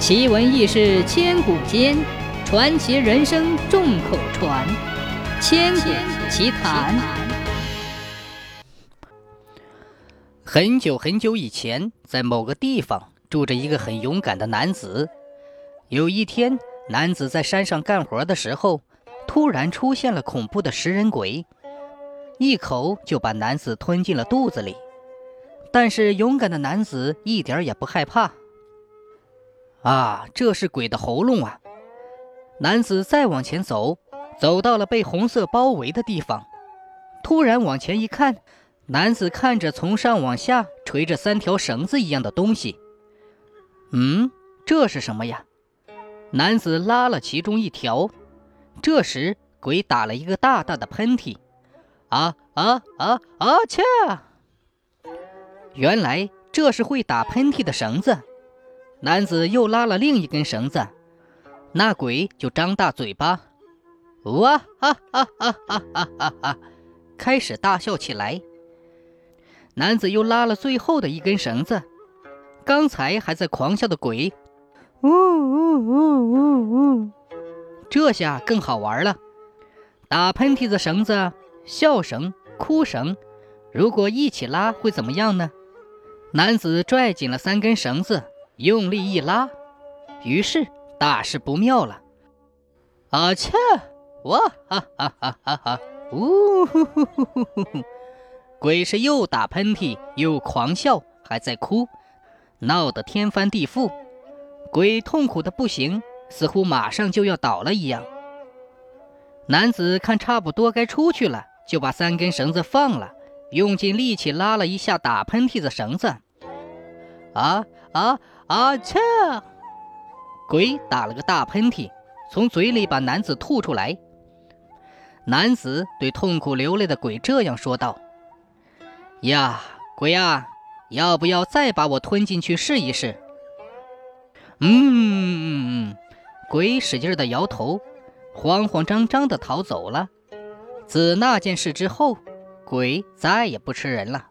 奇闻异事千古间，传奇人生众口传。千古奇谈。很久很久以前，在某个地方住着一个很勇敢的男子。有一天，男子在山上干活的时候，突然出现了恐怖的食人鬼，一口就把男子吞进了肚子里。但是勇敢的男子一点也不害怕。啊，这是鬼的喉咙啊！男子再往前走，走到了被红色包围的地方，突然往前一看，男子看着从上往下垂着三条绳子一样的东西。嗯，这是什么呀？男子拉了其中一条，这时鬼打了一个大大的喷嚏。啊啊啊啊！切！原来这是会打喷嚏的绳子。男子又拉了另一根绳子，那鬼就张大嘴巴，哇哈哈哈哈哈哈，开始大笑起来。男子又拉了最后的一根绳子，刚才还在狂笑的鬼，呜呜呜呜呜，这下更好玩了。打喷嚏的绳子、笑绳、哭绳，如果一起拉会怎么样呢？男子拽紧了三根绳子。用力一拉，于是大事不妙了！啊切！哇哈哈哈哈哈！呜呼呼呼呼呼！鬼是又打喷嚏又狂笑，还在哭，闹得天翻地覆。鬼痛苦的不行，似乎马上就要倒了一样。男子看差不多该出去了，就把三根绳子放了，用尽力气拉了一下打喷嚏的绳子。啊啊！啊切！鬼打了个大喷嚏，从嘴里把男子吐出来。男子对痛苦流泪的鬼这样说道：“呀，鬼啊，要不要再把我吞进去试一试？”嗯，鬼使劲的摇头，慌慌张张的逃走了。自那件事之后，鬼再也不吃人了。